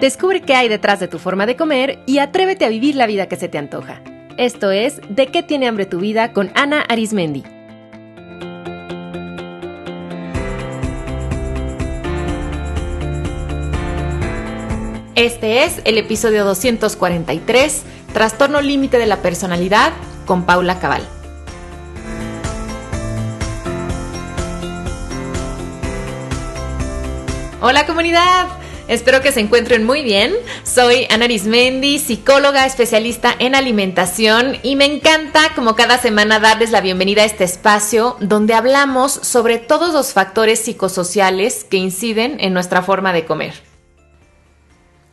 Descubre qué hay detrás de tu forma de comer y atrévete a vivir la vida que se te antoja. Esto es De qué tiene hambre tu vida con Ana Arismendi. Este es el episodio 243, Trastorno límite de la personalidad, con Paula Cabal. Hola comunidad, Espero que se encuentren muy bien. Soy Ana Arismendi, psicóloga especialista en alimentación y me encanta como cada semana darles la bienvenida a este espacio donde hablamos sobre todos los factores psicosociales que inciden en nuestra forma de comer.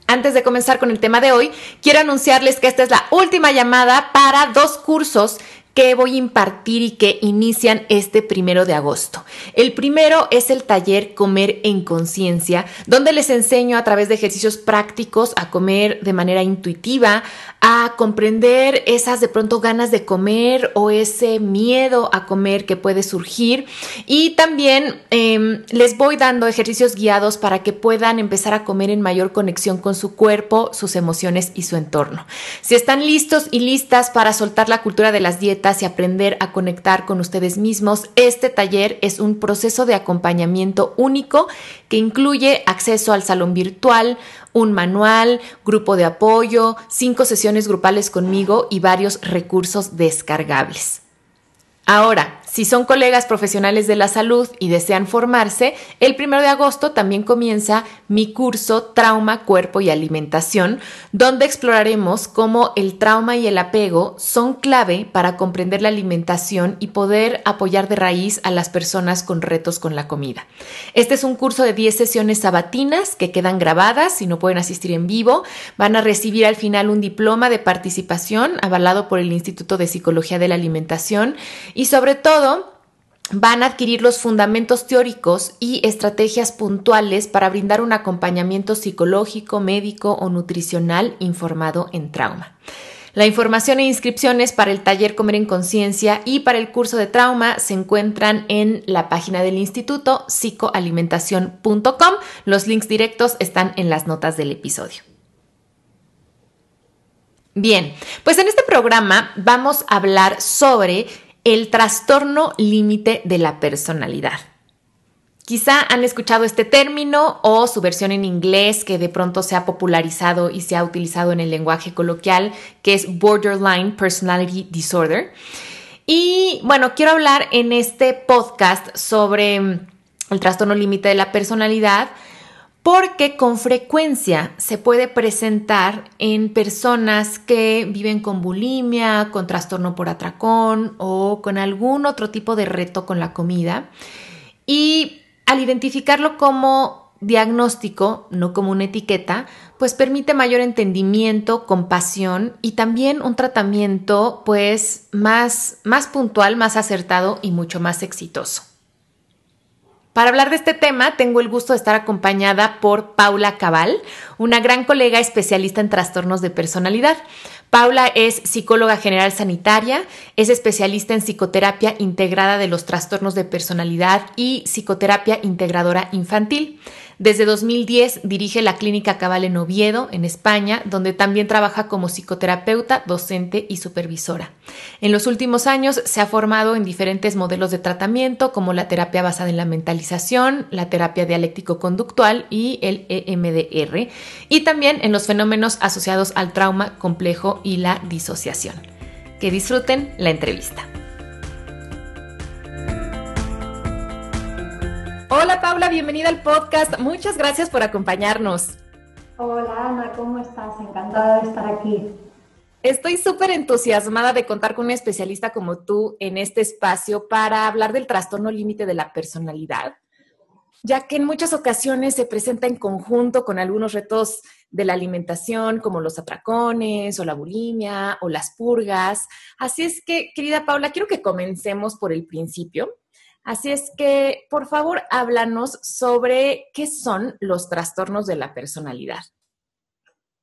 Antes de comenzar con el tema de hoy, quiero anunciarles que esta es la última llamada para dos cursos que voy a impartir y que inician este primero de agosto. El primero es el taller Comer en Conciencia, donde les enseño a través de ejercicios prácticos a comer de manera intuitiva, a comprender esas de pronto ganas de comer o ese miedo a comer que puede surgir. Y también em, les voy dando ejercicios guiados para que puedan empezar a comer en mayor conexión con su cuerpo, sus emociones y su entorno. Si están listos y listas para soltar la cultura de las dietas, y aprender a conectar con ustedes mismos, este taller es un proceso de acompañamiento único que incluye acceso al salón virtual, un manual, grupo de apoyo, cinco sesiones grupales conmigo y varios recursos descargables. Ahora, si son colegas profesionales de la salud y desean formarse, el 1 de agosto también comienza mi curso Trauma, Cuerpo y Alimentación, donde exploraremos cómo el trauma y el apego son clave para comprender la alimentación y poder apoyar de raíz a las personas con retos con la comida. Este es un curso de 10 sesiones sabatinas que quedan grabadas si no pueden asistir en vivo. Van a recibir al final un diploma de participación avalado por el Instituto de Psicología de la Alimentación y sobre todo van a adquirir los fundamentos teóricos y estrategias puntuales para brindar un acompañamiento psicológico, médico o nutricional informado en trauma. La información e inscripciones para el taller Comer en Conciencia y para el curso de trauma se encuentran en la página del instituto psicoalimentación.com. Los links directos están en las notas del episodio. Bien, pues en este programa vamos a hablar sobre el trastorno límite de la personalidad. Quizá han escuchado este término o su versión en inglés que de pronto se ha popularizado y se ha utilizado en el lenguaje coloquial, que es Borderline Personality Disorder. Y bueno, quiero hablar en este podcast sobre el trastorno límite de la personalidad porque con frecuencia se puede presentar en personas que viven con bulimia, con trastorno por atracón o con algún otro tipo de reto con la comida. Y al identificarlo como diagnóstico, no como una etiqueta, pues permite mayor entendimiento, compasión y también un tratamiento pues más, más puntual, más acertado y mucho más exitoso. Para hablar de este tema, tengo el gusto de estar acompañada por Paula Cabal, una gran colega especialista en trastornos de personalidad. Paula es psicóloga general sanitaria, es especialista en psicoterapia integrada de los trastornos de personalidad y psicoterapia integradora infantil. Desde 2010 dirige la Clínica Cabal en Oviedo, en España, donde también trabaja como psicoterapeuta, docente y supervisora. En los últimos años se ha formado en diferentes modelos de tratamiento, como la terapia basada en la mentalización, la terapia dialéctico-conductual y el EMDR, y también en los fenómenos asociados al trauma complejo y la disociación. Que disfruten la entrevista. Hola Paula, bienvenida al podcast. Muchas gracias por acompañarnos. Hola Ana, ¿cómo estás? Encantada de estar aquí. Estoy súper entusiasmada de contar con un especialista como tú en este espacio para hablar del trastorno límite de la personalidad, ya que en muchas ocasiones se presenta en conjunto con algunos retos de la alimentación, como los atracones o la bulimia o las purgas. Así es que, querida Paula, quiero que comencemos por el principio Así es que, por favor, háblanos sobre qué son los trastornos de la personalidad.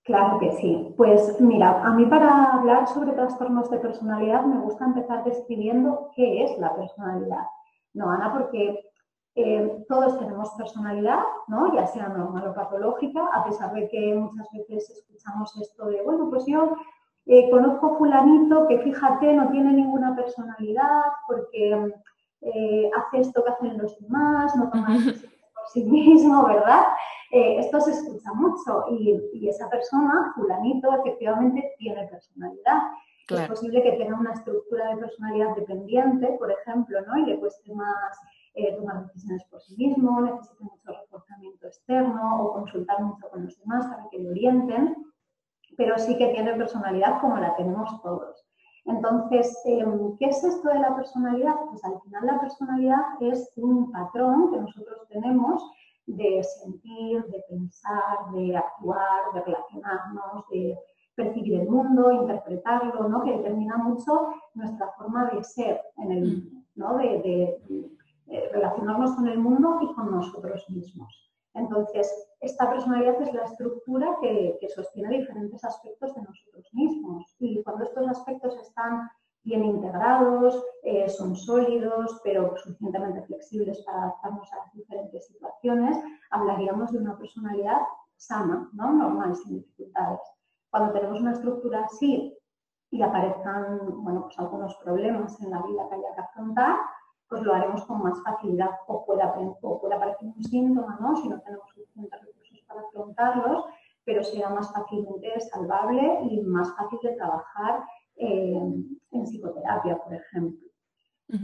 Claro que sí. Pues mira, a mí para hablar sobre trastornos de personalidad me gusta empezar describiendo qué es la personalidad. No, Ana, porque Eh, todos tenemos personalidad, ¿no? ya sea normal o patológica, a pesar de que muchas veces escuchamos esto de, bueno, pues yo eh, conozco fulanito que fíjate no tiene ninguna personalidad porque eh, hace esto que hacen los demás, no toma decisiones por sí mismo, ¿verdad? esto se escucha mucho y, y, esa persona, fulanito, efectivamente tiene personalidad. Es posible que tenga una estructura de personalidad dependiente, por ejemplo, ¿no? y le cueste más eh, tomar decisiones por sí mismo, necesite mucho reforzamiento externo o consultar mucho con los demás para que le orienten, pero sí que tiene personalidad como la tenemos todos. Entonces, em, ¿qué es esto de la personalidad? Pues al final la personalidad es un patrón que nosotros tenemos de sentir, de pensar, de actuar, de relacionarnos, de percibir el mundo, interpretarlo, ¿no? que determina mucho nuestra forma de ser en el mm. mundo, ¿no? de, eh, relacionarnos con el mundo y con nosotros mismos. Entonces, esta personalidad es la estructura que, sostiene diferentes aspectos de nosotros mismos. Y cuando estos aspectos están bien integrados, eh, son sólidos, pero suficientemente flexibles para adaptarnos a las diferentes situaciones, hablaríamos de una personalidad sana, ¿no? normal, sin dificultades. Cuando tenemos una estructura así y aparezcan bueno, pues algunos problemas en la vida que haya que afrontar, pues lo haremos con más facilidad o puede, o aparecer un síntoma, ¿no? Si no tenemos suficientes recursos para afrontarlos, pero será más fácilmente salvable y más fácil de trabajar eh, en psicoterapia, por ejemplo.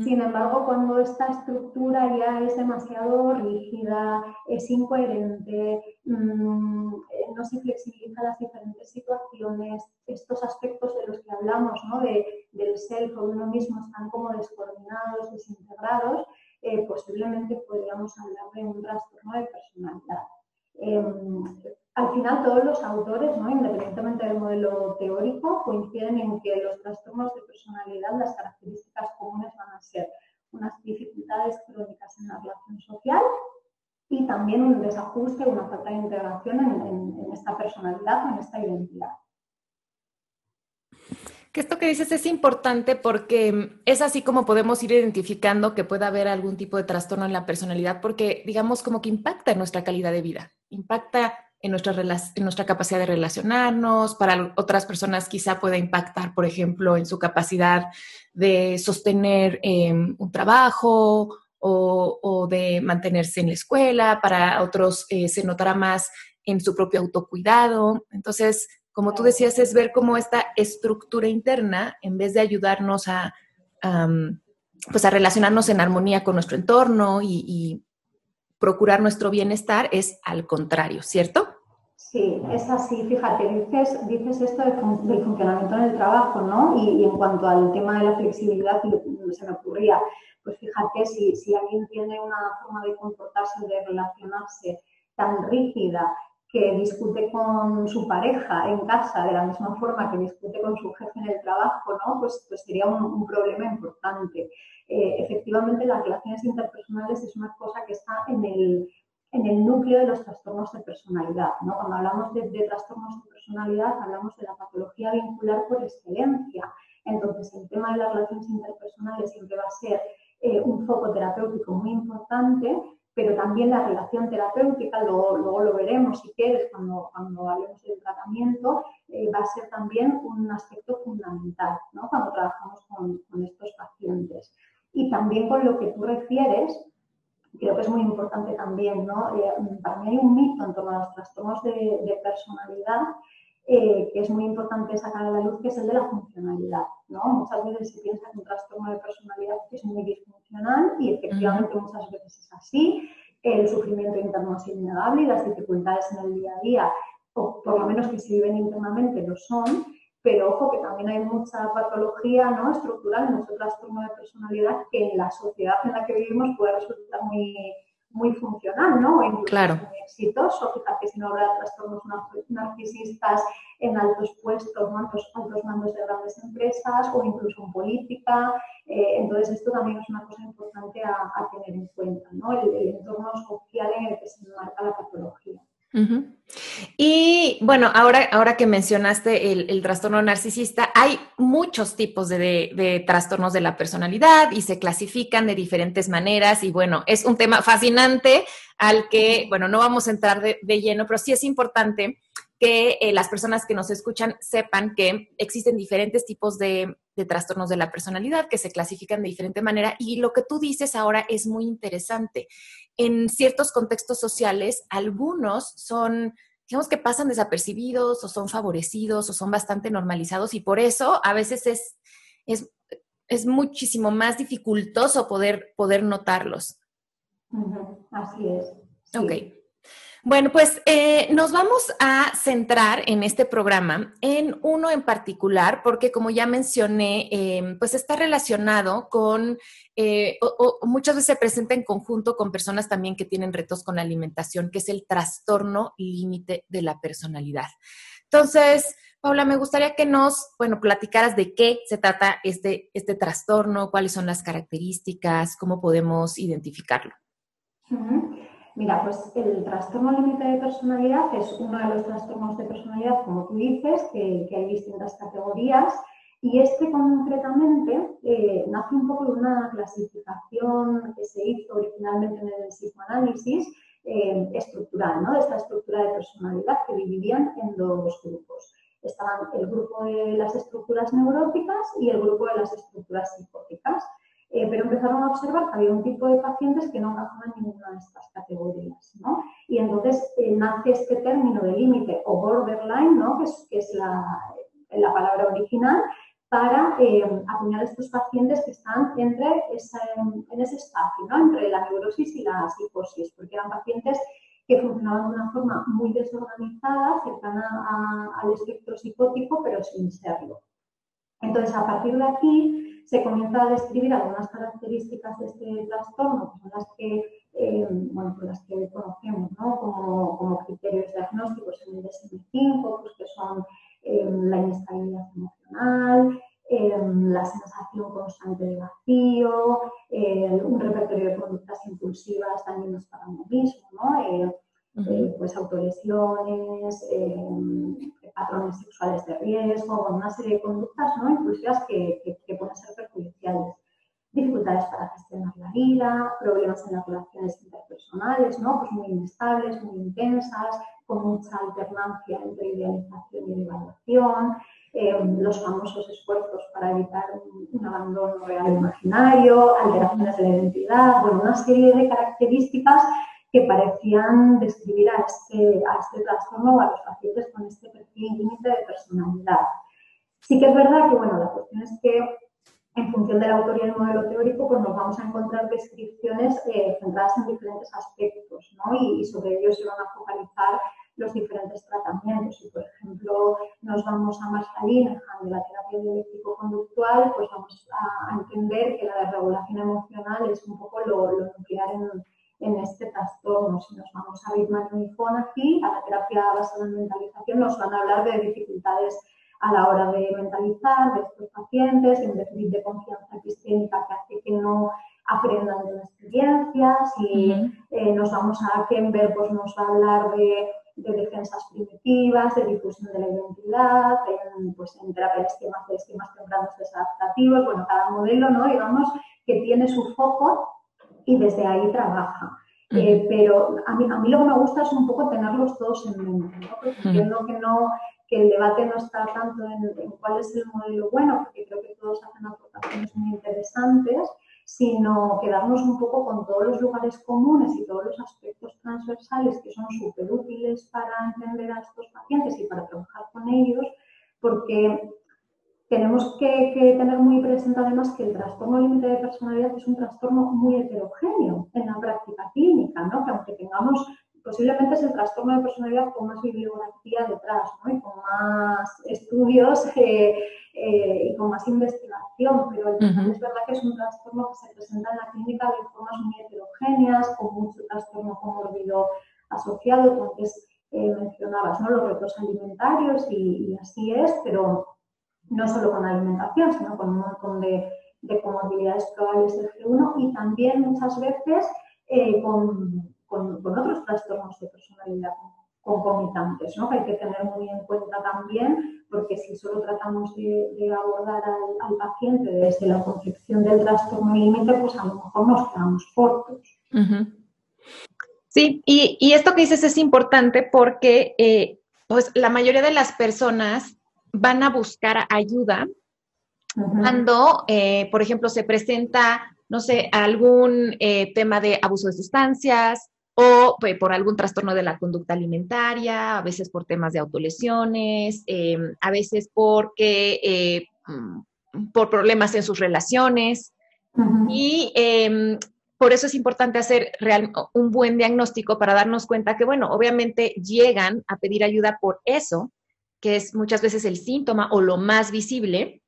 Sin embargo, cuando esta estructura ya es demasiado rígida, es incoherente, mm, eh, no se flexibiliza las diferentes situaciones, estos aspectos de los que hablamos, ¿no? de, del self o de uno mismo, están como descoordinados, desintegrados, eh, posiblemente podríamos hablar de un trastorno de personalidad. Em, al final todos los autores, ¿no? independientemente del modelo teórico, coinciden en que los trastornos de personalidad, las características comunes van a ser unas dificultades crónicas en la relación social y también un desajuste, una falta de integración en, esta personalidad o en esta identidad. Que esto que dices es importante porque es así como podemos ir identificando que puede haber algún tipo de trastorno en la personalidad porque digamos como que impacta en nuestra calidad de vida, impacta en nuestra, en nuestra capacidad de relacionarnos, para otras personas quizá pueda impactar, por ejemplo, en su capacidad de sostener em, un trabajo o, de mantenerse en la escuela, para otros eh, se notará más en su propio autocuidado. Entonces, como tú decías, es ver cómo esta estructura interna, en vez de ayudarnos a, pues a relacionarnos en armonía con nuestro entorno y procurar nuestro bienestar es al contrario, ¿cierto? Sí, es así. Fíjate, dices, dices esto del, funcionamiento en el trabajo, ¿no? Y, en cuanto al tema de la flexibilidad, se me ocurría, pues fíjate, si, si alguien tiene una forma de comportarse, de relacionarse tan rígida, que discute con su pareja en casa de la misma forma que discute con su jefe en el trabajo, ¿no? Pues, pues sería un, problema importante. Eh, efectivamente, las relaciones interpersonales es una cosa que está en el, en el núcleo de los trastornos de personalidad. ¿no? Cuando hablamos de, trastornos de personalidad, hablamos de la patología vincular por excelencia. Entonces, el tema de las relaciones interpersonales siempre va a ser eh, un foco terapéutico muy importante, pero también la relación terapéutica, luego, luego lo veremos si quieres cuando, cuando hablemos del tratamiento, eh, va a ser también un aspecto fundamental ¿no? cuando trabajamos con, con estos pacientes. Y también con lo que tú refieres, creo que es muy importante también, ¿no? Eh, para mí hay un mito en torno a los trastornos de, personalidad eh, que es muy importante sacar a la luz, que es el de la funcionalidad, ¿no? Muchas veces se piensa que un trastorno de personalidad es muy disfuncional y efectivamente muchas veces es así. El sufrimiento interno es innegable y las dificultades en el día a día, o por lo menos que se viven internamente, lo son pero ojo que también hay mucha patología ¿no? estructural, mucho trastorno de personalidad que en la sociedad en la que vivimos puede resultar muy, muy funcional, ¿no? Incluso claro. muy exitoso. Fíjate si no habrá trastornos narcisistas en altos puestos, ¿no? altos, altos mandos de grandes empresas o incluso en política. Eh, entonces, esto también es una cosa importante a, tener en cuenta, ¿no? El, el, entorno social en el que se marca la patología. Y bueno, ahora, ahora que mencionaste el, trastorno narcisista, hay muchos tipos de, trastornos de la personalidad y se clasifican de diferentes maneras. Y bueno, es un tema fascinante al que, bueno, no vamos a entrar de, lleno, pero sí es importante que eh, las personas que nos escuchan sepan que existen diferentes tipos de, de, trastornos de la personalidad que se clasifican de diferente manera y lo que tú dices ahora es muy interesante. En ciertos contextos sociales, algunos son digamos que pasan desapercibidos o son favorecidos o son bastante normalizados y por eso a veces es, es, es muchísimo más dificultoso poder, poder notarlos. Así es. Ok. Bueno, pues eh, nos vamos a centrar en este programa en uno en particular, porque como ya mencioné, em, pues está relacionado con, eh, o, muchas veces se presenta en conjunto con personas también que tienen retos con la alimentación, que es el trastorno límite de la personalidad. Entonces, Paula, me gustaría que nos, bueno, platicaras de qué se trata este, este trastorno, cuáles son las características, cómo podemos identificarlo. Mira, pues el trastorno límite de personalidad es uno de los trastornos de personalidad, como tú dices, que, hay distintas categorías. Y este concretamente eh, nace un poco de una clasificación que se hizo originalmente en el psicoanálisis eh, estructural, ¿no? de esta estructura de personalidad que dividían en dos grupos. Estaban el grupo de las estructuras neuróticas y el grupo de las estructuras psicóticas. Eh, pero empezaron a observar que había un tipo de pacientes que no encajaban en ninguna de estas categorías, ¿no? Y entonces eh, nace este término de límite o borderline, ¿no? Que es, la, la, palabra original, para eh, acuñar a estos pacientes que están entre en ese espacio, ¿no? Entre la neurosis y la psicosis, porque eran pacientes que funcionaban de una forma muy desorganizada, cercana al espectro psicótico, pero sin serlo. Entonces, a partir de aquí, se comienza a describir algunas características de este trastorno, que son las que, eh, bueno, pues las que conocemos ¿no? como, criterios diagnósticos en el DSM-5, pues que son eh, la inestabilidad emocional, eh, la sensación constante de vacío, un repertorio de conductas impulsivas también para uno mismo. Pues autolesiones, patrones sexuales de riesgo, una serie de conductas ¿no? impulsivas que, que, pueden ser perjudiciales. Dificultades para gestionar la vida, problemas en las relaciones interpersonales, ¿no? pues muy inestables, muy intensas, con mucha alternancia entre idealización y evaluación, eh, los famosos esfuerzos para evitar un, abandono real imaginario, alteraciones de la identidad, bueno, una serie de características que parecían describir a este, a este trastorno o a los pacientes con este perfil límite de personalidad. Sí que es verdad que, bueno, la cuestión es que en función de la autoría del modelo teórico, pues nos vamos a encontrar descripciones eh, centradas en diferentes aspectos, ¿no? Y, sobre ellos se van a focalizar los diferentes tratamientos. Si, por ejemplo, nos vamos a Marshall de la terapia dialéctico-conductual, pues vamos a, entender que la desregulación emocional es un poco lo, lo nuclear en, en este trastorno. Si nos vamos a Bitman y aquí, a la terapia basada en mentalización, nos van a hablar de dificultades a la hora de mentalizar de estos pacientes, un déficit de confianza epistémica que hace que no aprendan de las experiencias y eh, nos vamos a Kember, pues nos va a hablar de, defensas primitivas, de difusión de la identidad, en, pues en terapia de esquemas, de esquemas tempranos desadaptativos, bueno, cada modelo, ¿no? Digamos que tiene su foco y desde ahí trabaja. Eh, pero a mí, a mí lo que me gusta es un poco tenerlos todos en mente, ¿no? porque entiendo que, no, que el debate no está tanto en, cuál es el modelo bueno, porque creo que todos hacen aportaciones muy interesantes, sino quedarnos un poco con todos los lugares comunes y todos los aspectos transversales que son súper útiles para entender a estos pacientes y para trabajar con ellos, porque tenemos que, tener muy presente además que el trastorno límite de personalidad es un trastorno muy heterogéneo en la práctica clínica, ¿no? que aunque tengamos, posiblemente es el trastorno de personalidad con más bibliografía detrás ¿no? y con más estudios eh, eh, y con más investigación, pero es verdad que es un trastorno que se presenta en la clínica de formas muy heterogéneas, con mucho trastorno comórbido asociado, como antes eh, mencionabas, ¿no? los retos alimentarios y, y así es, pero no solo con alimentación, sino con un montón de, de comorbilidades probables del G1 y también muchas veces eh, con, con, otros trastornos de personalidad, concomitantes, ¿no? que hay que tener muy en cuenta también, porque si solo tratamos de, abordar al, paciente desde la concepción del trastorno límite, pues a lo mejor nos quedamos cortos. Sí, y, esto que dices es importante porque eh, pues la mayoría de las personas van a buscar ayuda cuando, eh, por ejemplo, se presenta, no sé, algún eh, tema de abuso de sustancias o pues, por algún trastorno de la conducta alimentaria, a veces por temas de autolesiones, em, a veces porque mm, por problemas en sus relaciones. Y em, por eso es importante hacer un buen diagnóstico para darnos cuenta que, bueno, obviamente llegan a pedir ayuda por eso, que es muchas veces el síntoma o lo más visible,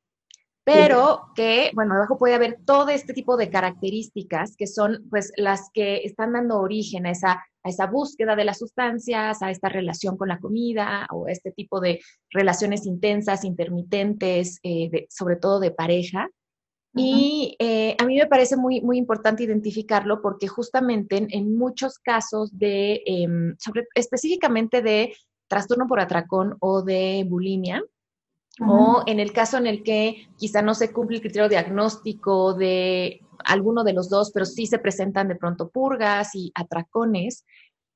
pero que, bueno, abajo puede haber todo este tipo de características que son pues las que están dando origen a esa, a esa búsqueda de las sustancias, a esta relación con la comida o este tipo de relaciones intensas, intermitentes, eh, sobre todo de pareja. Y eh, a mí me parece muy, muy importante identificarlo porque justamente en, muchos casos de, em, sobre, específicamente de trastorno por atracón o de bulimia, o en el caso en el que quizá no se cumple el criterio diagnóstico de alguno de los dos, pero sí se presentan de pronto purgas y atracones,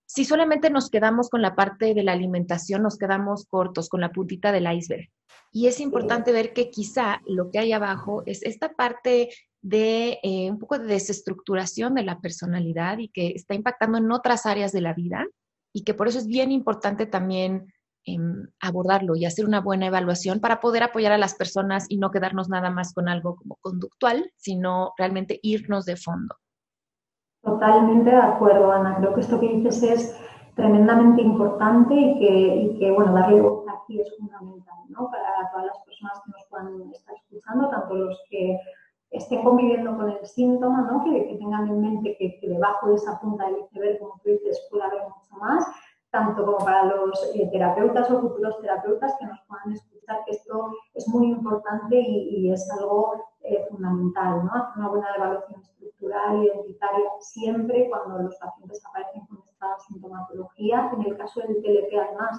si solamente nos quedamos con la parte de la alimentación, nos quedamos cortos, con la puntita del iceberg. Y es importante ver que quizá lo que hay abajo es esta parte de eh, un poco de desestructuración de la personalidad y que está impactando en otras áreas de la vida y que por eso es bien importante también em, abordarlo y hacer una buena evaluación para poder apoyar a las personas y no quedarnos nada más con algo como conductual, sino realmente irnos de fondo. Totalmente de acuerdo, Ana. Creo que esto que dices es tremendamente importante y que, que bueno, darle voz aquí es fundamental, ¿no? Para todas las personas que nos puedan estar escuchando, tanto los que estén conviviendo con el síntoma, ¿no? Que, tengan en mente que, debajo de esa punta del iceberg, como tú dices, puede haber mucho más, tanto como para los eh, terapeutas o futuros terapeutas que nos puedan escuchar, que esto es muy importante y, es algo eh, fundamental, ¿no? Hacer una buena evaluación estructural, identitaria, siempre cuando los pacientes aparecen con esta sintomatología. En el caso del TLP, además,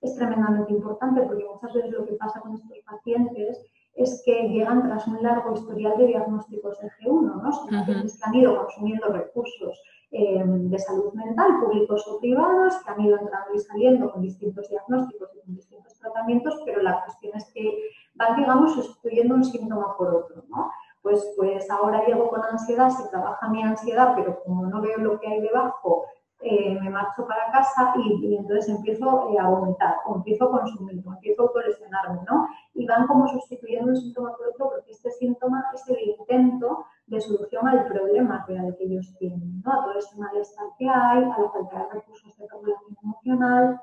es tremendamente importante porque muchas veces lo que pasa con estos pacientes es que llegan tras un largo historial de diagnósticos de G1, ¿no? Son pacientes que han ido consumiendo recursos eh, de salud mental, públicos o privados, que han ido entrando y saliendo con distintos diagnósticos y con distintos tratamientos, pero la cuestión es que van, digamos, sustituyendo un síntoma por otro, ¿no? Pues, pues ahora llego con ansiedad, se trabaja mi ansiedad, pero como no veo lo que hay debajo, eh, me marcho para casa y, entonces empiezo eh, a vomitar, o empiezo a consumir, o empiezo a autolesionarme, ¿no? Y van como sustituyendo un síntoma por otro porque este síntoma es el intento de solución al problema real que ellos tienen, ¿no? A todo ese malestar que hay, a la falta de recursos de regulación emocional.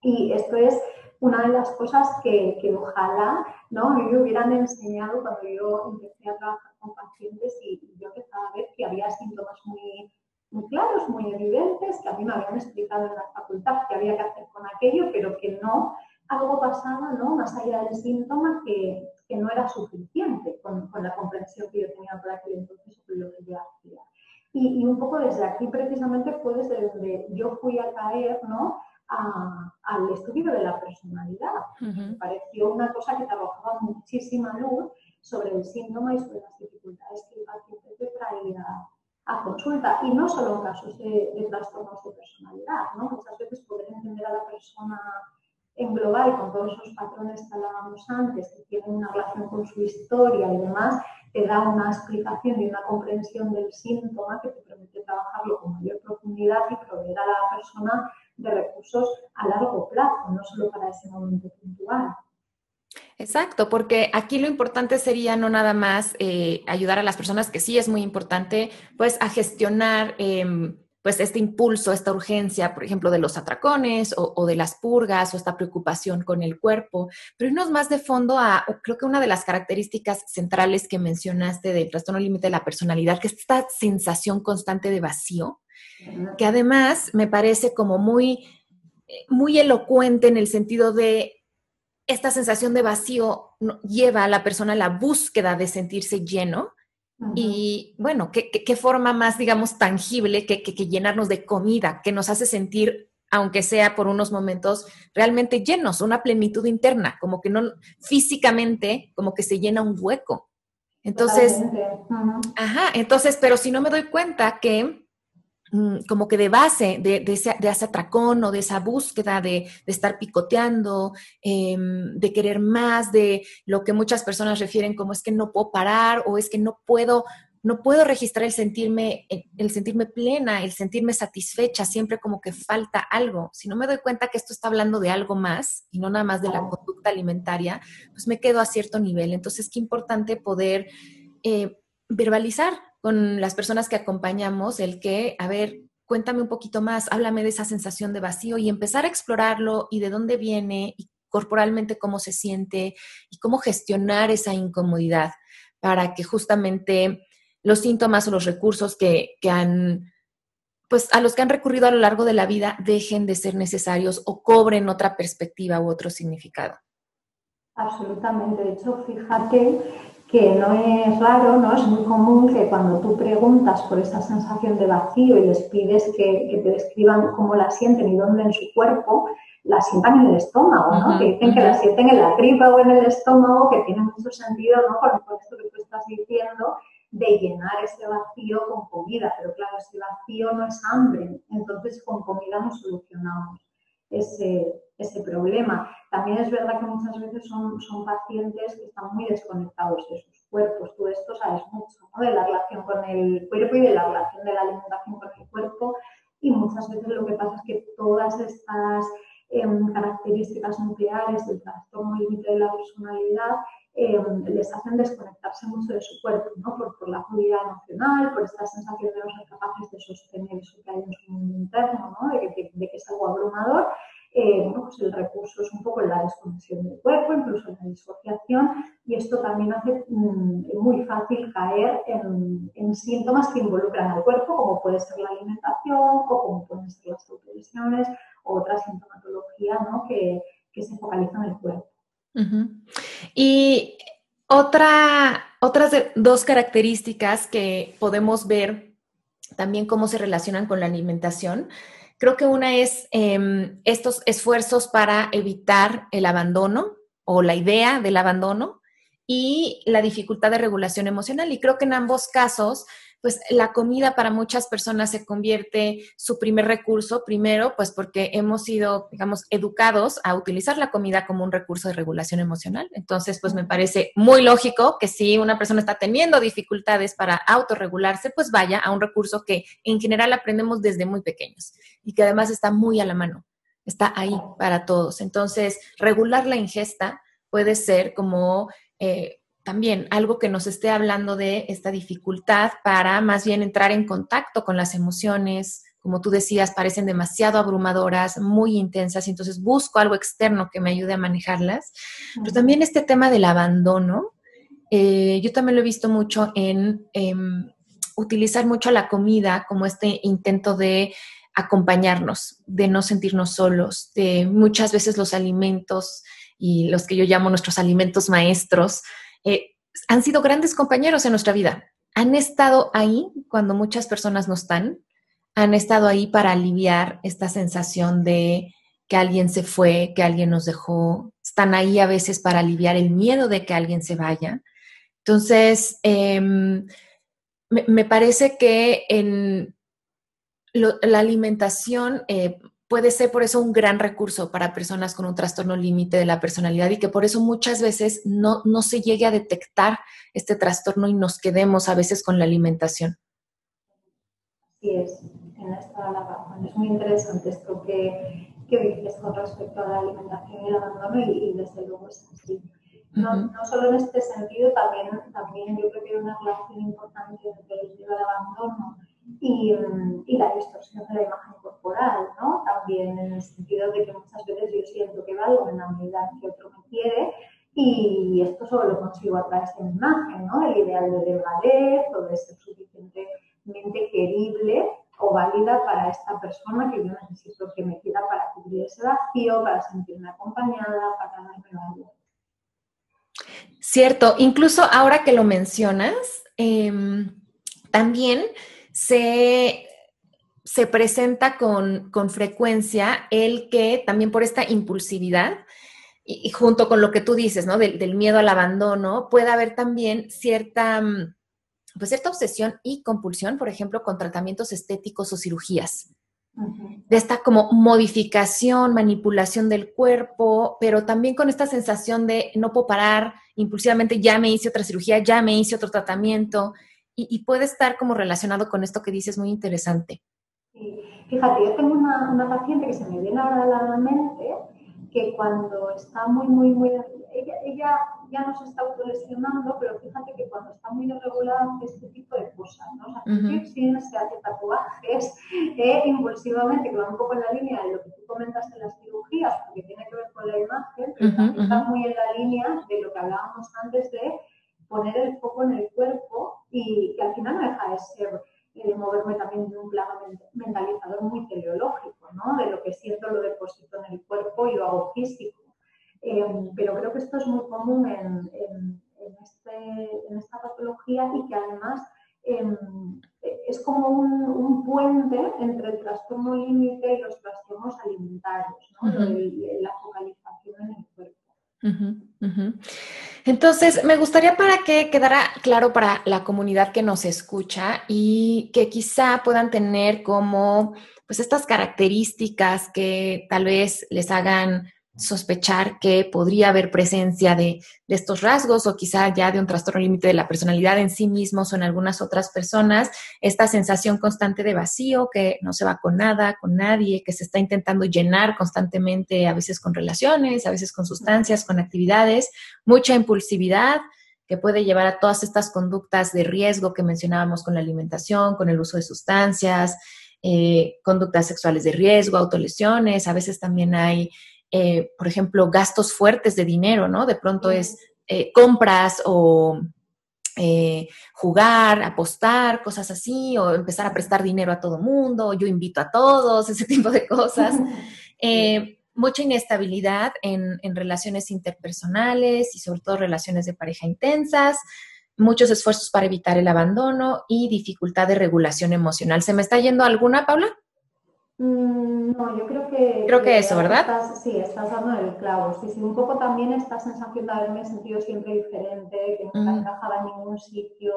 Y esto es una de las cosas que, que ojalá ¿no? me hubieran enseñado cuando yo empecé a trabajar con pacientes y, y yo empezaba a ver que había síntomas muy muy claros, muy evidentes, que a mí me habían explicado en la facultad que había que hacer con aquello, pero que no, algo pasaba, ¿no? Más allá del síntoma, que, que no era suficiente con, con, la comprensión que yo tenía por aquel entonces sobre lo que yo hacía. Y, y, un poco desde aquí precisamente fue desde donde yo fui a caer, ¿no? A, al estudio de la personalidad. Me pareció una cosa que trabajaba muchísima luz sobre el síntoma y sobre las dificultades que el paciente te traía a consulta y no solo en casos de, trastornos de personalidad, ¿no? Muchas veces poder entender a la persona en global con todos esos patrones que hablábamos antes, que tienen una relación con su historia y demás, te da una explicación y una comprensión del síntoma que te permite trabajarlo con mayor profundidad y proveer a la persona de recursos a largo plazo, no solo para ese momento puntual. Exacto, porque aquí lo importante sería no nada más eh, ayudar a las personas, que sí es muy importante, pues a gestionar em, pues este impulso, esta urgencia, por ejemplo, de los atracones o, de las purgas o esta preocupación con el cuerpo, pero irnos más de fondo a, creo que una de las características centrales que mencionaste del trastorno límite de la personalidad, que es esta sensación constante de vacío, que además me parece como muy, eh, muy elocuente en el sentido de esta sensación de vacío lleva a la persona a la búsqueda de sentirse lleno. Y bueno, ¿qué, forma más, digamos, tangible que, llenarnos de comida, que nos hace sentir aunque sea por unos momentos realmente llenos, una plenitud interna, como que no físicamente, como que se llena un hueco. Entonces, ajá, entonces, pero si no me doy cuenta que como que de base de, ese, de, atracón o de esa búsqueda de, estar picoteando, em, de querer más, de lo que muchas personas refieren como es que no puedo parar o es que no puedo no puedo registrar el sentirme, el sentirme plena, el sentirme satisfecha, siempre como que falta algo. Si no me doy cuenta que esto está hablando de algo más y no nada más de la conducta alimentaria, pues me quedo a cierto nivel. Entonces, qué importante poder eh, verbalizar con las personas que acompañamos el que, a ver, cuéntame un poquito más, háblame de esa sensación de vacío y empezar a explorarlo y de dónde viene y corporalmente cómo se siente y cómo gestionar esa incomodidad para que justamente los síntomas o los recursos que, han, pues a los que han recurrido a lo largo de la vida dejen de ser necesarios o cobren otra perspectiva u otro significado. Absolutamente. De hecho, fíjate que no es raro, ¿no? Es muy común que cuando tú preguntas por esa sensación de vacío y les pides que, te describan cómo la sienten y dónde en su cuerpo, la sientan en el estómago, ¿no? que dicen que la sienten en la tripa o en el estómago, que tiene mucho sentido, ¿no? Con esto que tú estás diciendo, de llenar ese vacío con comida, pero claro, ese vacío no es hambre, entonces con comida no solucionamos ese, ese problema. También es verdad que muchas veces son, son pacientes que están muy desconectados de sus cuerpos. Tú esto sabes mucho ¿no? de la relación con el cuerpo y de la relación de la alimentación con el cuerpo. Y muchas veces lo que pasa es que todas estas em, características nucleares del trastorno límite de la personalidad eh, les hacen desconectarse mucho de su cuerpo, ¿no? por, la fluidez emocional, por esta sensación de no ser capaces de sostener eso que hay en su mundo interno, ¿no? de, que, es algo abrumador. Eh, bueno, pues el recurso es un poco la desconexión del cuerpo, incluso la disociación, y esto también hace mm, muy fácil caer en, síntomas que involucran al cuerpo, como puede ser la alimentación, o como pueden ser las autolesiones, o otra sintomatología ¿no? que, que se focaliza en el cuerpo. Y otra, otras dos características que podemos ver también cómo se relacionan con la alimentación. Creo que una es em, estos esfuerzos para evitar el abandono o la idea del abandono y la dificultad de regulación emocional. Y creo que en ambos casos pues la comida para muchas personas se convierte su primer recurso, primero, pues porque hemos sido, digamos, educados a utilizar la comida como un recurso de regulación emocional. Entonces, pues me parece muy lógico que si una persona está teniendo dificultades para autorregularse, pues vaya a un recurso que en general aprendemos desde muy pequeños y que además está muy a la mano, está ahí para todos. Entonces, regular la ingesta puede ser como... Eh, también algo que nos esté hablando de esta dificultad para más bien entrar en contacto con las emociones, como tú decías, parecen demasiado abrumadoras, muy intensas, y entonces busco algo externo que me ayude a manejarlas. Pero también este tema del abandono, eh, yo también lo he visto mucho en em, utilizar mucho la comida como este intento de acompañarnos, de no sentirnos solos, de muchas veces los alimentos y los que yo llamo nuestros alimentos maestros, eh, han sido grandes compañeros en nuestra vida. Han estado ahí cuando muchas personas no están. Han estado ahí para aliviar esta sensación de que alguien se fue, que alguien nos dejó. Están ahí a veces para aliviar el miedo de que alguien se vaya. Entonces, em, me, parece que en la alimentación eh, puede ser por eso un gran recurso para personas con un trastorno límite de la personalidad y que por eso muchas veces no, no se llegue a detectar este trastorno y nos quedemos a veces con la alimentación. Así es, tienes toda la razón. Es muy interesante esto que, que dices con respecto a la alimentación y el abandono y, desde luego es así. No, no, solo en este sentido, también, también yo creo que hay una relación importante entre el miedo al abandono y, y, la distorsión de la imagen corporal, ¿no? También en el sentido de que muchas veces yo siento que valgo en la medida que otro me quiere y esto solo lo consigo a través de mi imagen, ¿no? El ideal de delgadez o de ser suficientemente querible o válida para esta persona que yo necesito que me quiera para cubrir ese vacío, para sentirme acompañada, para darme valor. Cierto, incluso ahora que lo mencionas, em, también se, se presenta con, frecuencia el que también por esta impulsividad y, junto con lo que tú dices, ¿no? Del, miedo al abandono, puede haber también cierta, mm, pues cierta obsesión y compulsión, por ejemplo, con tratamientos estéticos o cirugías. De esta como modificación, manipulación del cuerpo, pero también con esta sensación de no puedo parar, impulsivamente ya me hice otra cirugía, ya me hice otro tratamiento, y, puede estar como relacionado con esto que dices muy interesante. Fíjate, yo tengo una, una, paciente que se me viene ahora a la mente que cuando está muy, muy, muy... Ella, ella ya no se está autolesionando, pero fíjate que cuando está muy irregular hace este tipo de cosas, ¿no? O sea, uh se hace tatuajes eh, impulsivamente, que va un poco en la línea de lo que tú comentas en las cirugías, porque tiene que ver con la imagen, pero también está muy en la línea de lo que hablábamos antes de poner el foco en el cuerpo y que al final no deja de ser de moverme también de un plano mentalizador muy teleológico, ¿no? De lo que siento lo deposito en el cuerpo y lo hago físico. Em, pero creo que esto es muy común en, este, en, esta patología y que además em, es como un, puente entre el trastorno límite y los trastornos alimentarios, ¿no? la focalización en el cuerpo. Entonces, me gustaría para que quedara claro para la comunidad que nos escucha y que quizá puedan tener como pues estas características que tal vez les hagan sospechar que podría haber presencia de, estos rasgos o quizá ya de un trastorno límite de la personalidad en sí mismos o en algunas otras personas, esta sensación constante de vacío, que no se va con nada, con nadie, que se está intentando llenar constantemente, a veces con relaciones, a veces con sustancias, con actividades, mucha impulsividad que puede llevar a todas estas conductas de riesgo que mencionábamos con la alimentación, con el uso de sustancias, eh, conductas sexuales de riesgo, autolesiones, a veces también hay eh, por ejemplo, gastos fuertes de dinero, ¿no? De pronto es eh, compras o eh, jugar, apostar, cosas así, o empezar a prestar dinero a todo mundo, yo invito a todos, ese tipo de cosas. mucha inestabilidad en, en, relaciones interpersonales y sobre todo relaciones de pareja intensas, muchos esfuerzos para evitar el abandono y dificultad de regulación emocional. ¿Se me está yendo alguna, Paula? Mm, no, yo creo que... Creo que, eso, ¿verdad? sí, estás dando el clavo. Sí, sí, un poco también esta sensación de haberme sentido siempre diferente, que nunca mm. encajaba en ningún sitio,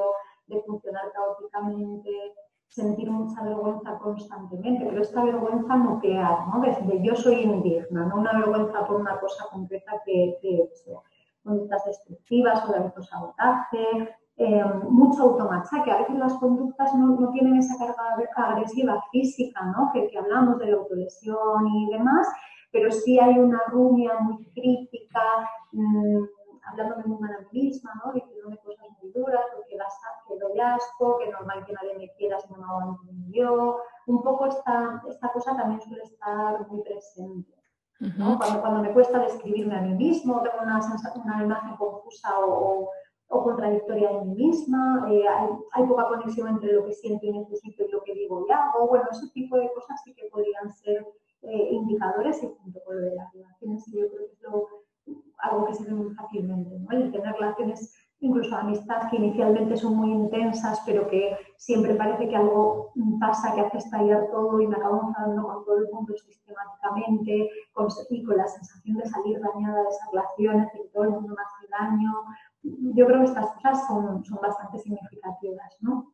de funcionar caóticamente, sentir mucha vergüenza constantemente, pero esta vergüenza nuclear, ¿no? Desde yo soy indigna, no una vergüenza por una cosa concreta que, que he hecho. Conductas destructivas o de autosabotaje, eh, mucho automachaque. A veces las conductas no, tienen esa carga agresiva física, ¿no? que, hablamos de la autolesión y demás, pero sí hay una rumia muy crítica, mmm, hablándome muy mal a mí misma, ¿no? diciéndome cosas muy duras, porque las, que doy asco, que normal que nadie me quiera si no me hago yo. Un poco esta, esta cosa también suele estar muy presente. cuando, cuando me cuesta describirme a mí mismo, tengo una, una imagen confusa o o contradictoria en mí misma, eh, hay, poca conexión entre lo que siento y necesito y lo que digo y hago. Bueno, ese tipo de cosas sí que podrían ser eh, indicadores y junto con lo de las relaciones, que yo creo que es algo que se ve muy fácilmente, ¿no? El tener relaciones, incluso amistad, que inicialmente son muy intensas, pero que siempre parece que algo pasa que hace estallar todo y me acabo enfadando con todo el mundo sistemáticamente con, y con la sensación de salir dañada de esas relaciones, de que todo el mundo me hace daño, yo creo que estas cosas son, bastante significativas, ¿no?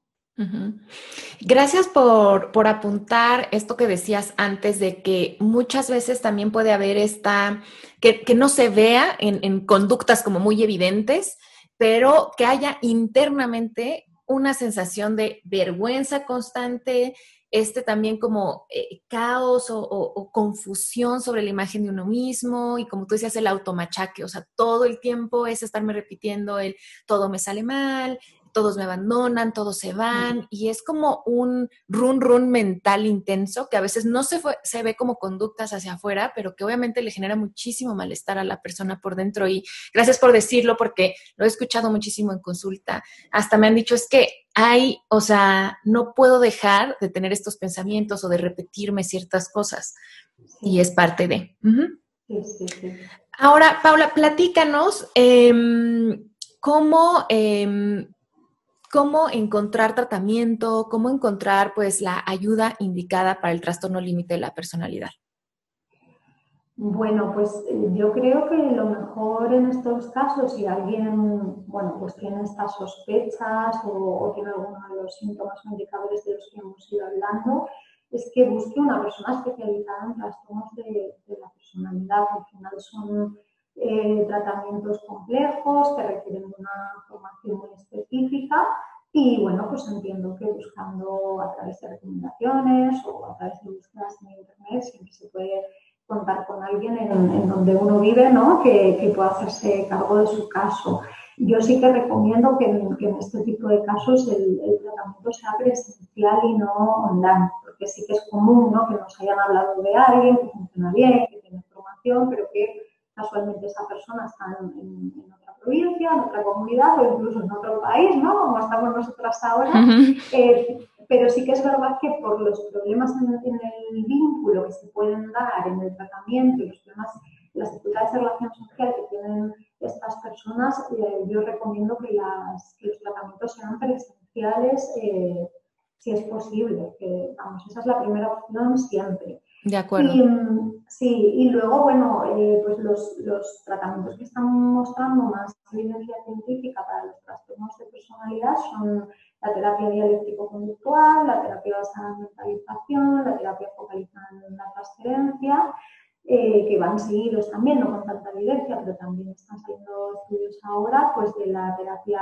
Gracias por, apuntar esto que decías antes de que muchas veces también puede haber esta, que, no se vea en, conductas como muy evidentes, pero que haya internamente una sensación de vergüenza constante, este también como eh, caos o, confusión sobre la imagen de uno mismo y como tú decías, el automachaque, o sea, todo el tiempo es estarme repitiendo el todo me sale mal, todos me abandonan, todos se van, y es como un run run mental intenso que a veces no se, se ve como conductas hacia afuera, pero que obviamente le genera muchísimo malestar a la persona por dentro. Y gracias por decirlo porque lo he escuchado muchísimo en consulta. Hasta me han dicho, es que hay, o sea, no puedo dejar de tener estos pensamientos o de repetirme ciertas cosas. Y es parte de. Ahora, Paula, platícanos em, cómo em, cómo encontrar tratamiento, cómo encontrar pues la ayuda indicada para el trastorno límite de la personalidad. Bueno, pues eh, yo creo que lo mejor en estos casos, si alguien, bueno, pues tiene estas sospechas o, tiene alguno de los síntomas o indicadores de los que hemos ido hablando, es que busque una persona especializada en trastornos de, la personalidad. Al final son eh, tratamientos complejos que requieren una formación muy específica y bueno, pues entiendo que buscando a través de recomendaciones o a través de búsquedas en internet siempre se puede contar con alguien en, donde uno vive, ¿no? Que, pueda hacerse cargo de su caso. Yo sí que recomiendo que en, este tipo de casos el, tratamiento sea presencial y no online, porque sí que es común ¿no? que nos hayan hablado de alguien que funciona bien, que tiene formación, pero que casualmente esa persona está en, otra provincia, en otra comunidad o incluso en otro país, ¿no? Como estamos nosotras ahora pero sí que es verdad que por los problemas en, el vínculo que se pueden dar en el tratamiento y los problemas, las dificultades de relación social que tienen estas personas, eh, yo recomiendo que, los tratamientos sean presenciales eh, si es posible. Que, vamos, esa es la primera opción siempre. De acuerdo. Y, sí, y luego, bueno, eh, pues los, los, tratamientos que están mostrando más evidencia científica para los trastornos de personalidad son la terapia dialéctico-conductual, la terapia basada en mentalización, la terapia focalizada en la transferencia, eh, que van seguidos también, no con tanta evidencia, pero también están saliendo estudios ahora, pues de la terapia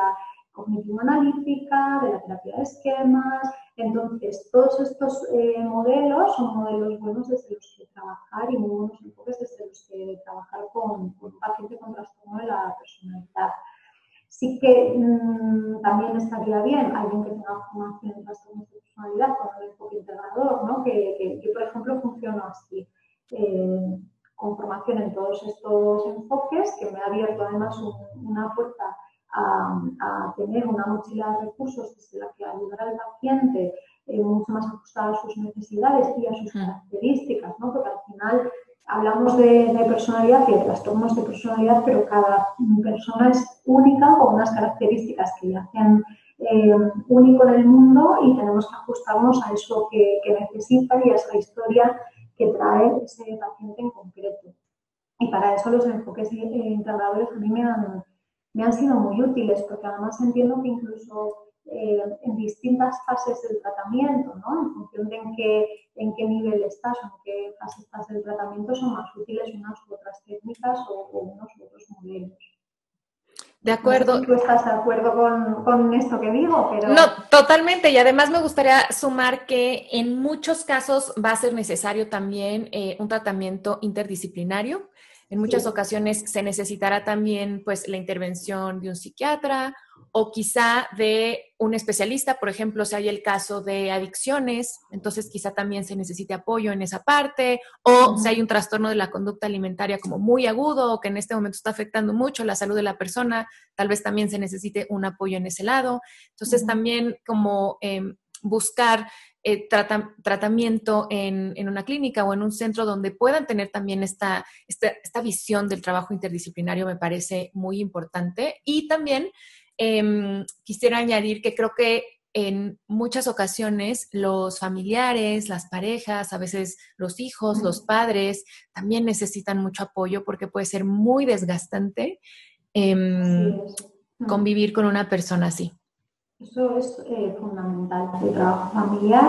cognitivo-analítica, de la terapia de esquemas. Entonces, todos estos eh, modelos son modelos buenos desde los que trabajar y muy buenos enfoques desde los que trabajar con, con un paciente con trastorno de la personalidad. Sí que mm, también estaría bien alguien que tenga formación en trastornos de personalidad con un enfoque integrador, ¿no? que, yo, por ejemplo, funciono así, eh, con formación en todos estos enfoques, que me ha abierto además una puerta a, tener una mochila de recursos desde la que ayudar al paciente eh, mucho más ajustada a sus necesidades y a sus mm. características, ¿no? porque al final hablamos de, personalidad y de trastornos de personalidad, pero cada persona es única con unas características que le hacen eh, único en el mundo y tenemos que ajustarnos a eso que, necesita y a esa historia que trae ese paciente en concreto. Y para eso los enfoques integradores a mí me han, me han sido muy útiles, porque además entiendo que incluso eh, en distintas fases del tratamiento, ¿no? En función de en qué, en qué nivel estás o en qué fase estás del tratamiento, son más útiles unas u otras técnicas o, unos u otros modelos. De acuerdo. ¿Tú estás de acuerdo con, con, esto que digo? Pero... No, totalmente. Y además me gustaría sumar que en muchos casos va a ser necesario también eh, un tratamiento interdisciplinario. En muchas ocasiones se necesitará también pues la intervención de un psiquiatra o quizá de un especialista, por ejemplo, si hay el caso de adicciones, entonces quizá también se necesite apoyo en esa parte, o si hay un trastorno de la conducta alimentaria como muy agudo o que en este momento está afectando mucho la salud de la persona, tal vez también se necesite un apoyo en ese lado. Entonces también como em, buscar eh, tratamiento en, una clínica o en un centro donde puedan tener también esta, esta, esta visión del trabajo interdisciplinario me parece muy importante. Y también Em, quisiera añadir que creo que en muchas ocasiones los familiares, las parejas, a veces los hijos, los padres, también necesitan mucho apoyo porque puede ser muy desgastante em, convivir con una persona así. Eso es eh, fundamental, el trabajo familiar.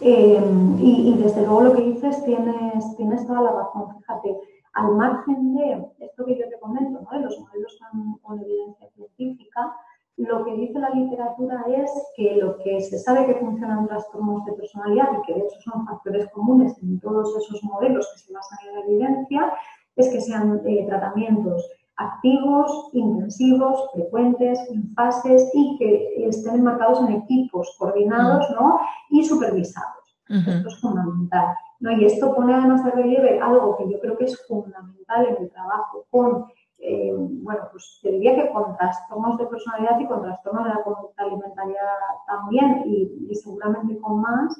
Em, y, desde luego lo que dices tienes, tienes toda la razón. Fíjate, al margen de esto que yo te comento, de los modelos con evidencia científica, lo que dice la literatura es que lo que se sabe que funcionan trastornos de personalidad y que de hecho son factores comunes en todos esos modelos que se basan en evidencia, es que sean eh, tratamientos activos, intensivos, frecuentes, en fases y que estén enmarcados en equipos coordinados ¿no? y supervisados. Esto es fundamental. ¿no? Y esto pone además de relieve algo que yo creo que es fundamental en el trabajo con, eh, bueno, pues te diría que con trastornos de personalidad y con trastornos de la conducta alimentaria también, y, seguramente con más,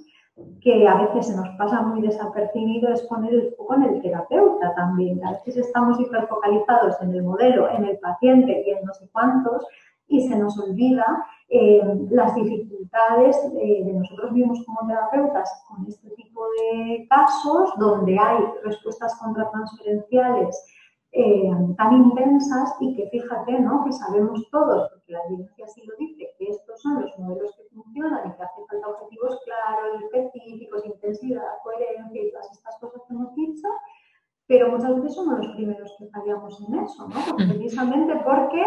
que a veces se nos pasa muy desapercibido es poner el foco en el terapeuta también. A veces estamos hiperfocalizados en el modelo, en el paciente y en no sé cuántos, y se nos olvida eh, las dificultades de nosotros mismos como terapeutas con este tipo de casos donde hay respuestas contratransferenciales eh, tan intensas y que fíjate, ¿no? Que sabemos todos, porque la evidencia sí lo dice, que estos son los modelos que funcionan y que hacen claros, específicos, intensidad, coherencia y todas estas cosas que hemos dicho, pero muchas veces somos los primeros que fallamos en eso, ¿no? Precisamente porque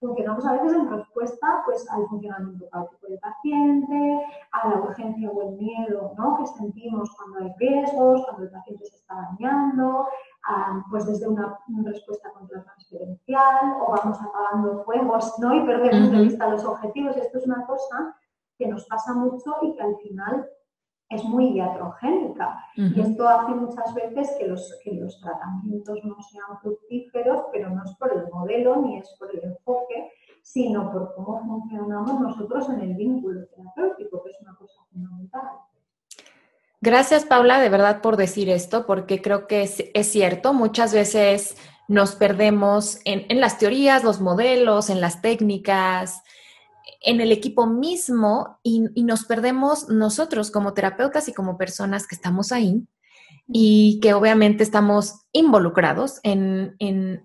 funcionamos a veces en respuesta pues, al funcionamiento caótico del paciente, a la urgencia o el miedo ¿no? que sentimos cuando hay riesgos, cuando el paciente se está dañando, pues desde una, respuesta contratransferencial o vamos apagando fuegos ¿no? y perdemos de vista los objetivos. Esto es una cosa que nos pasa mucho y que al final es muy iatrogénica. Y esto hace muchas veces que los, que los tratamientos no sean fructíferos, pero no es por el modelo ni es por el enfoque, sino por cómo funcionamos nosotros en el vínculo terapéutico, que es una cosa fundamental. Gracias, Paula, de verdad por decir esto, porque creo que es, cierto. Muchas veces nos perdemos en, en, las teorías, los modelos, en las técnicas, en el equipo mismo y, nos perdemos nosotros como terapeutas y como personas que estamos ahí y que obviamente estamos involucrados en,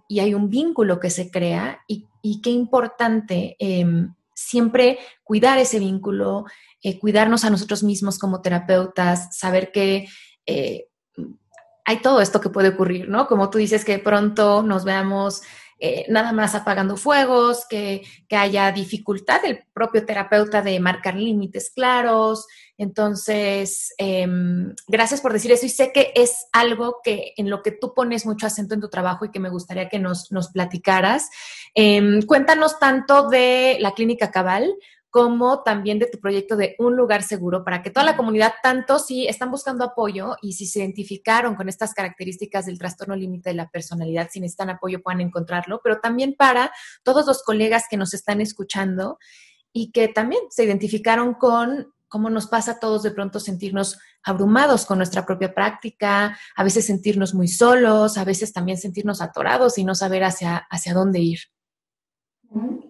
y hay un vínculo que se crea y, qué importante em, siempre cuidar ese vínculo, eh, cuidarnos a nosotros mismos como terapeutas, saber que eh, hay todo esto que puede ocurrir, ¿no? Como tú dices que pronto nos veamos eh, nada más apagando fuegos, que, haya dificultad del propio terapeuta de marcar límites claros. Entonces, em, gracias por decir eso y sé que es algo que en lo que tú pones mucho acento en tu trabajo y que me gustaría que nos, nos platicaras. Em, cuéntanos tanto de la clínica Cabal como también de tu proyecto de un lugar seguro para que toda la comunidad, tanto si están buscando apoyo y si se identificaron con estas características del trastorno límite de la personalidad, si necesitan apoyo puedan encontrarlo, pero también para todos los colegas que nos están escuchando y que también se identificaron con cómo nos pasa a todos de pronto sentirnos abrumados con nuestra propia práctica, a veces sentirnos muy solos, a veces también sentirnos atorados y no saber hacia, hacia dónde ir.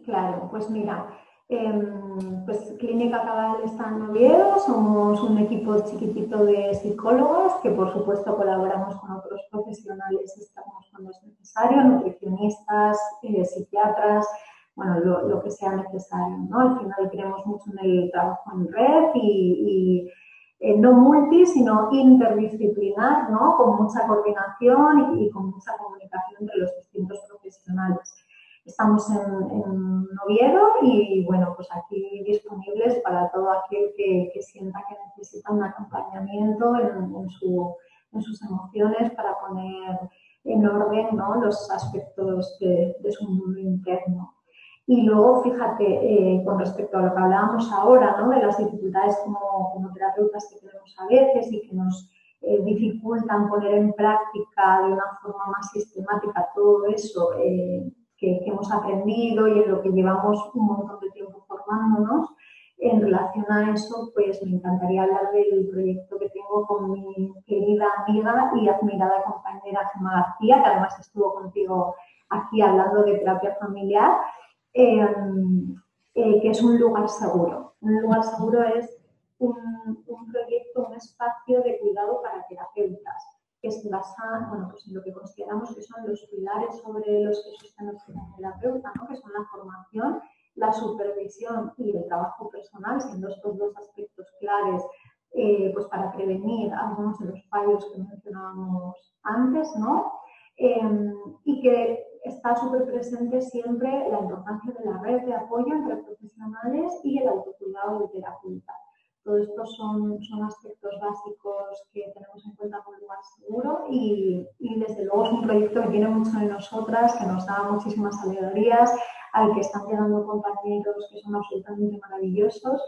Claro, pues mira, Em, pues Clínica Cabal está en Oviedo, somos un equipo chiquitito de psicólogos que por supuesto colaboramos con otros profesionales estamos cuando es necesario, nutricionistas, eh, psiquiatras, bueno, lo, que sea necesario, ¿no? Al final creemos mucho en el trabajo en red y, eh, no multi, sino interdisciplinar, ¿no? Con mucha coordinación y, y con mucha comunicación entre los distintos profesionales. Estamos en, en Oviedo y bueno, pues aquí disponibles para todo aquel que, sienta que necesita un acompañamiento en, sus emociones para poner en orden los aspectos de, su mundo interno. Y luego, fíjate, eh, con respecto a lo que hablábamos ahora, ¿no? de las dificultades como, terapeutas que tenemos a veces y que nos eh, dificultan poner en práctica de una forma más sistemática todo eso, eh, que, hemos aprendido y en lo que llevamos un montón de tiempo formándonos. En relación a eso, pues me encantaría hablar del proyecto que tengo con mi querida amiga y admirada compañera Gemma García, que además estuvo contigo aquí hablando de terapia familiar, em, eh, que es un lugar seguro. Un lugar seguro es un, un proyecto, un espacio de cuidado para terapeutas que se basa bueno, pues en lo que consideramos que son los pilares sobre los que sostenemos el terapeuta, ¿no? que son la formación, la supervisión y el trabajo personal, siendo estos dos aspectos claves eh, pues para prevenir algunos de los fallos que mencionábamos antes, ¿no? Em, y que está súper presente siempre la importancia de la red de apoyo entre profesionales y el autocuidado del terapeuta. Todos estos son, son aspectos básicos que tenemos en cuenta como lugar seguro y, y, desde luego es un proyecto que tiene mucho de nosotras, que nos da muchísimas alegrías, al que están llegando compañeros que son absolutamente maravillosos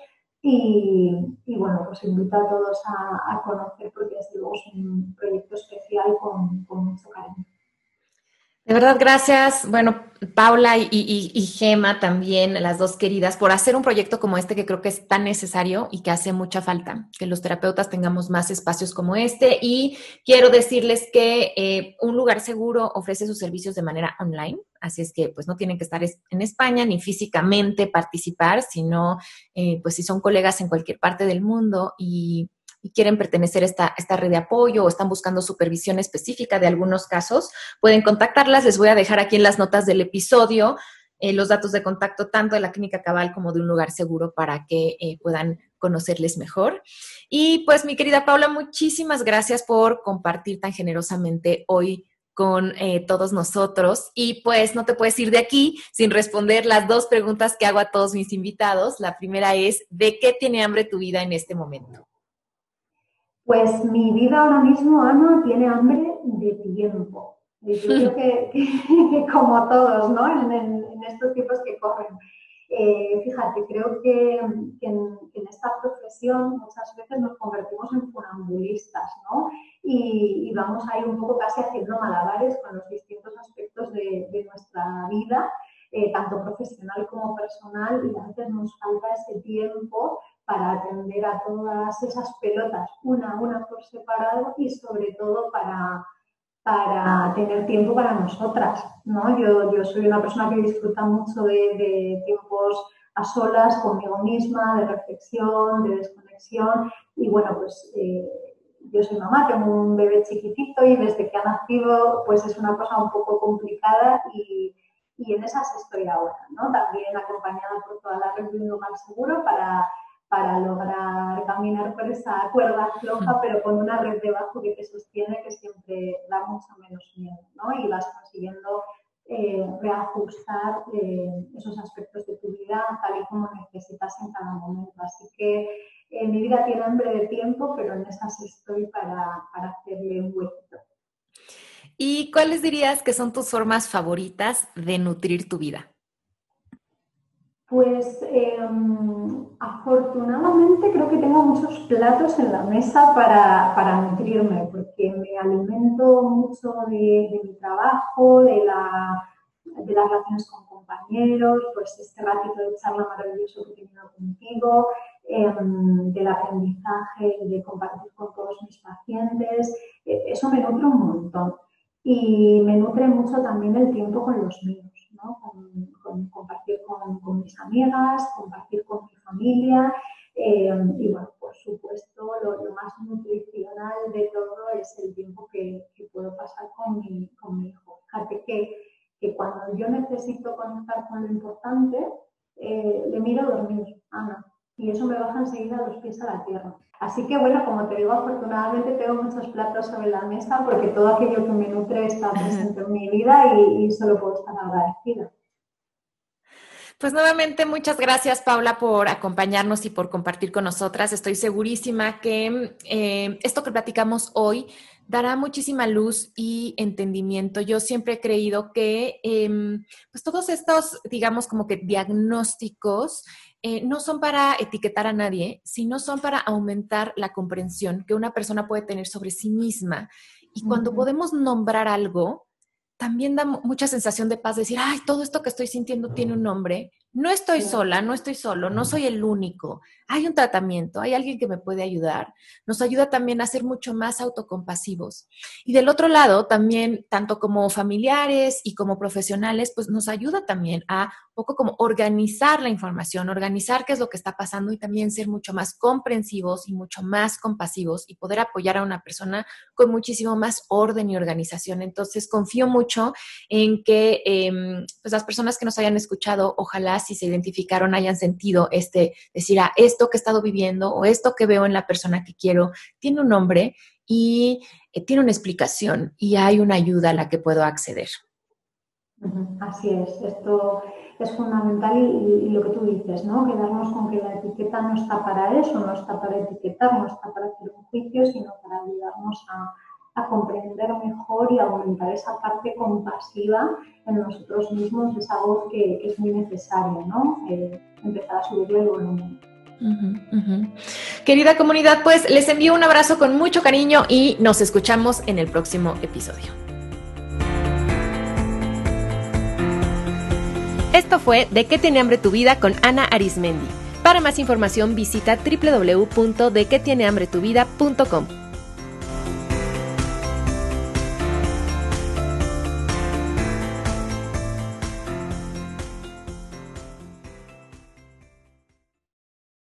y, y bueno, pues invito a todos a, a, conocer porque desde luego es un proyecto especial con, con mucho cariño. De verdad, gracias. Bueno, Paula y, y, Gema también, las dos queridas, por hacer un proyecto como este que creo que es tan necesario y que hace mucha falta, que los terapeutas tengamos más espacios como este. Y quiero decirles que eh, un lugar seguro ofrece sus servicios de manera online, así es que pues no tienen que estar en España ni físicamente participar, sino eh, pues si son colegas en cualquier parte del mundo y quieren pertenecer a esta, esta red de apoyo o están buscando supervisión específica de algunos casos, pueden contactarlas. Les voy a dejar aquí en las notas del episodio eh, los datos de contacto tanto de la clínica cabal como de un lugar seguro para que eh, puedan conocerles mejor. Y pues mi querida Paula, muchísimas gracias por compartir tan generosamente hoy con eh, todos nosotros. Y pues no te puedes ir de aquí sin responder las dos preguntas que hago a todos mis invitados. La primera es, ¿de qué tiene hambre tu vida en este momento? Pues mi vida ahora mismo, Ana, tiene hambre de tiempo. yo creo que, como todos, ¿no? En, estos tiempos que corren. Eh, fíjate, creo que, en, esta profesión muchas veces nos convertimos en funambulistas, ¿no? Y, vamos ahí un poco casi haciendo malabares con los distintos aspectos de, nuestra vida, eh, tanto profesional como personal, y a veces nos falta ese tiempo para atender a todas esas pelotas, una a una por separado y sobre todo para, para tener tiempo para nosotras. ¿no? Yo, yo soy una persona que disfruta mucho de, tiempos a solas conmigo misma, de reflexión, de desconexión y bueno, pues eh, yo soy mamá, tengo un bebé chiquitito y desde que ha nacido pues es una cosa un poco complicada y, y en esas estoy ahora, ¿no? También acompañada por toda la red de un lugar seguro para para lograr caminar por esa cuerda floja, pero con una red debajo que te sostiene, que siempre da mucho menos miedo, ¿no? Y vas consiguiendo eh, reajustar eh, esos aspectos de tu vida tal y como necesitas en cada momento. Así que eh, mi vida tiene hambre de tiempo, pero en esas estoy para, para hacerle un huequito. ¿Y cuáles dirías que son tus formas favoritas de nutrir tu vida? Pues em, afortunadamente creo que tengo muchos platos en la mesa para, nutrirme, porque me alimento mucho de, mi trabajo, de, las relaciones con compañeros, pues este ratito de charla maravilloso que he tenido contigo, em, del aprendizaje y de compartir con todos mis pacientes. E, eso me nutre un montón. Y me nutre mucho también el tiempo con los míos compartir con, mis amigas, compartir con mi familia. Eh, y bueno, por supuesto, lo, más nutricional de todo es el tiempo que, puedo pasar con mi, hijo. Fíjate que, cuando yo necesito conectar con lo importante, eh, le miro dormir, Ana, y eso me baja enseguida los pies a la tierra. Así que bueno, como te digo, afortunadamente tengo muchos platos sobre la mesa porque todo aquello que me nutre está presente en mi vida y, solo puedo estar agradecida. Pues nuevamente muchas gracias Paula por acompañarnos y por compartir con nosotras. Estoy segurísima que eh, esto que platicamos hoy dará muchísima luz y entendimiento. Yo siempre he creído que em, pues todos estos, digamos, como que diagnósticos eh, no son para etiquetar a nadie, sino son para aumentar la comprensión que una persona puede tener sobre sí misma. Y cuando podemos nombrar algo, también da mucha sensación de paz, decir, ay, todo esto que estoy sintiendo tiene un nombre no estoy sola, no estoy solo, no soy el único. Hay un tratamiento, hay alguien que me puede ayudar. Nos ayuda también a ser mucho más autocompasivos. Y del otro lado, también, tanto como familiares y como profesionales, pues nos ayuda también a poco como organizar la información, organizar qué es lo que está pasando y también ser mucho más comprensivos y mucho más compasivos y poder apoyar a una persona con muchísimo más orden y organización. Entonces, confío mucho en que em, pues las personas que nos hayan escuchado, ojalá si se identificaron hayan sentido este, decir, ah, esto que he estado viviendo o esto que veo en la persona que quiero tiene un nombre y eh, tiene una explicación y hay una ayuda a la que puedo acceder. Así es, esto es fundamental y, lo que tú dices, ¿no? Quedarnos con que la etiqueta no está para eso, no está para etiquetar, no está para hacer un juicio, sino para ayudarnos a, a comprender mejor y aumentar esa parte compasiva en nosotros mismos, esa voz que, es muy necesaria, ¿no? Eh, empezar a subirle el volumen. Querida comunidad, pues les envío un abrazo con mucho cariño y nos escuchamos en el próximo episodio. Esto fue De qué tiene hambre tu vida con Ana Arismendi. Para más información visita www.dequetienehambretuvida.com.